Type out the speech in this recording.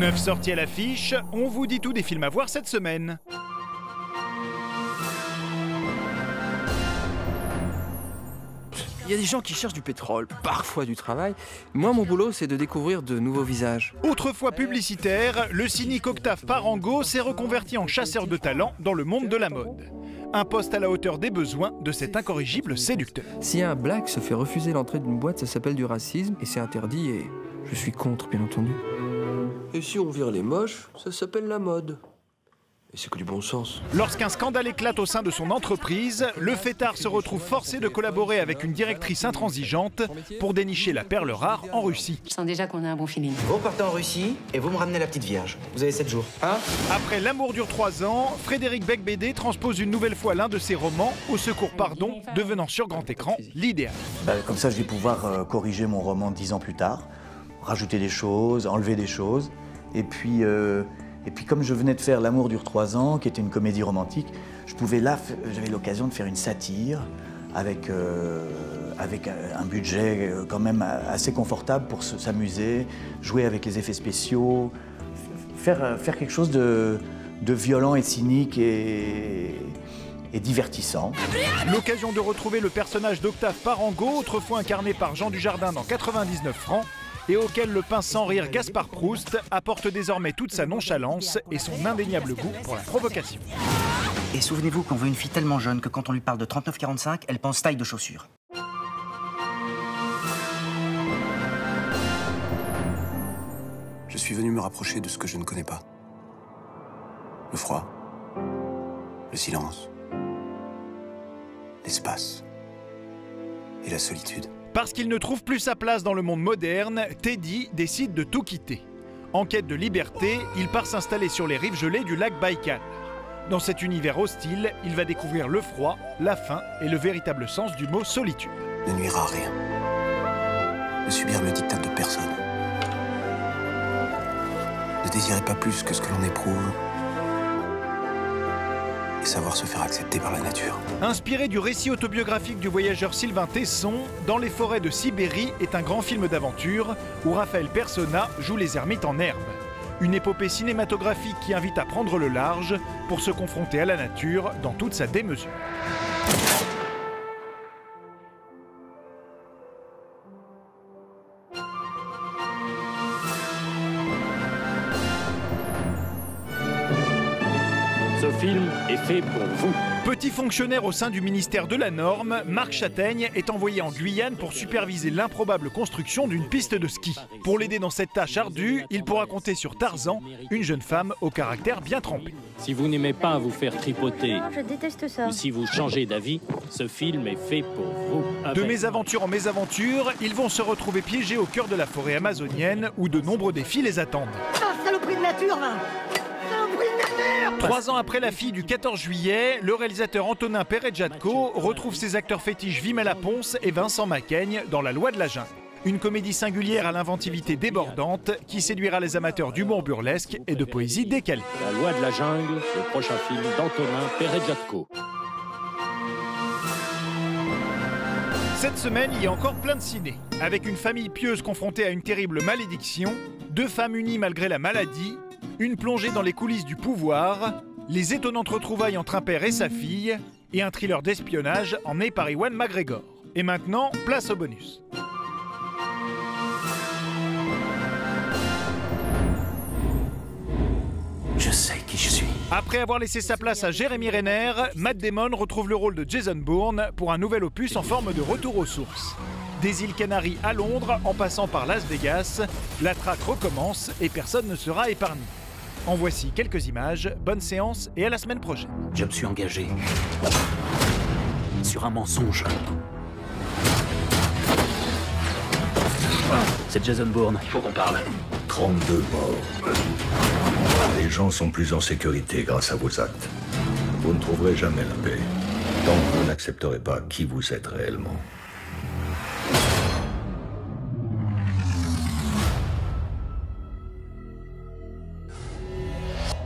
Neuf sorties à l'affiche, on vous dit tout des films à voir cette semaine. Il y a des gens qui cherchent du pétrole, parfois du travail. Moi, mon boulot, c'est de découvrir de nouveaux visages. Autrefois publicitaire, le cynique Octave Parango s'est reconverti en chasseur de talent dans le monde de la mode. Un poste à la hauteur des besoins de cet incorrigible séducteur. Si un black se fait refuser l'entrée d'une boîte, ça s'appelle du racisme et c'est interdit et je suis contre, bien entendu. Et si on vire les moches, ça s'appelle la mode. Et c'est que du bon sens. Lorsqu'un scandale éclate au sein de son entreprise, le fêtard se retrouve forcé de collaborer avec une directrice intransigeante pour dénicher la perle rare en Russie. Je sens déjà qu'on a un bon feeling. Vous partez en Russie et vous me ramenez la petite vierge. Vous avez 7 jours. Hein Après L'amour dure 3 ans, Frédéric Becbédé transpose une nouvelle fois l'un de ses romans, Au secours pardon, devenant sur grand écran l'idéal. Bah, comme ça, je vais pouvoir euh, corriger mon roman 10 ans plus tard, rajouter des choses, enlever des choses. Et puis, euh, et puis comme je venais de faire L'amour dure 3 ans, qui était une comédie romantique, je pouvais là, j'avais l'occasion de faire une satire avec, euh, avec un un budget euh, quand même assez confortable pour se- s'amuser, jouer avec les effets spéciaux, faire, euh, faire quelque chose de, de violent et cynique et, et divertissant. L'occasion de retrouver le personnage d'Octave Parango, autrefois incarné par Jean Dujardin dans 99 francs, et auquel le pince sans rire Gaspard Proust apporte désormais toute sa nonchalance et son indéniable goût pour la provocation. Et souvenez-vous qu'on veut une fille tellement jeune que quand on lui parle de 39-45, elle pense taille de chaussure. Je suis venu me rapprocher de ce que je ne connais pas. Le froid, le silence, l'espace et la solitude. Parce qu'il ne trouve plus sa place dans le monde moderne, Teddy décide de tout quitter. En quête de liberté, il part s'installer sur les rives gelées du lac Baïkal. Dans cet univers hostile, il va découvrir le froid, la faim et le véritable sens du mot solitude. Ne nuira à rien. Ne subir le dictat de personne. Ne désirer pas plus que ce que l'on éprouve. Et savoir se faire accepter par la nature. Inspiré du récit autobiographique du voyageur Sylvain Tesson, Dans les forêts de Sibérie est un grand film d'aventure où Raphaël Persona joue les ermites en herbe. Une épopée cinématographique qui invite à prendre le large pour se confronter à la nature dans toute sa démesure. Est fait pour vous. Petit fonctionnaire au sein du ministère de la Norme, Marc Châtaigne est envoyé en Guyane pour superviser l'improbable construction d'une piste de ski. Pour l'aider dans cette tâche ardue, il pourra compter sur Tarzan, une jeune femme au caractère bien trempé. Si vous n'aimez pas vous faire tripoter, Je déteste ça. ou si vous changez d'avis, ce film est fait pour vous. De mésaventure en mésaventure, ils vont se retrouver piégés au cœur de la forêt amazonienne où de nombreux défis les attendent. Ah, saloperie de nature, nature Trois ans après la fille du 14 juillet, le réalisateur Antonin Perejatko retrouve ses acteurs fétiches Vimela Ponce et Vincent Macaigne dans La Loi de la Jungle. Une comédie singulière à l'inventivité débordante qui séduira les amateurs d'humour burlesque et de poésie décalée. La loi de la jungle, le prochain film d'Antonin Perejatko. Cette semaine, il y a encore plein de ciné. Avec une famille pieuse confrontée à une terrible malédiction, deux femmes unies malgré la maladie, une plongée dans les coulisses du pouvoir, les étonnantes retrouvailles entre un père et sa fille, et un thriller d'espionnage emmené par Ewan McGregor. Et maintenant, place au bonus. Je sais qui je suis. Après avoir laissé sa place à Jérémy Renner, Matt Damon retrouve le rôle de Jason Bourne pour un nouvel opus en forme de retour aux sources. Des îles Canaries à Londres, en passant par Las Vegas, la traque recommence et personne ne sera épargné. En voici quelques images, bonne séance et à la semaine prochaine. Je me suis engagé sur un mensonge. C'est Jason Bourne. Il faut qu'on parle. 32 morts. Les gens sont plus en sécurité grâce à vos actes. Vous ne trouverez jamais la paix tant que vous n'accepterez pas qui vous êtes réellement.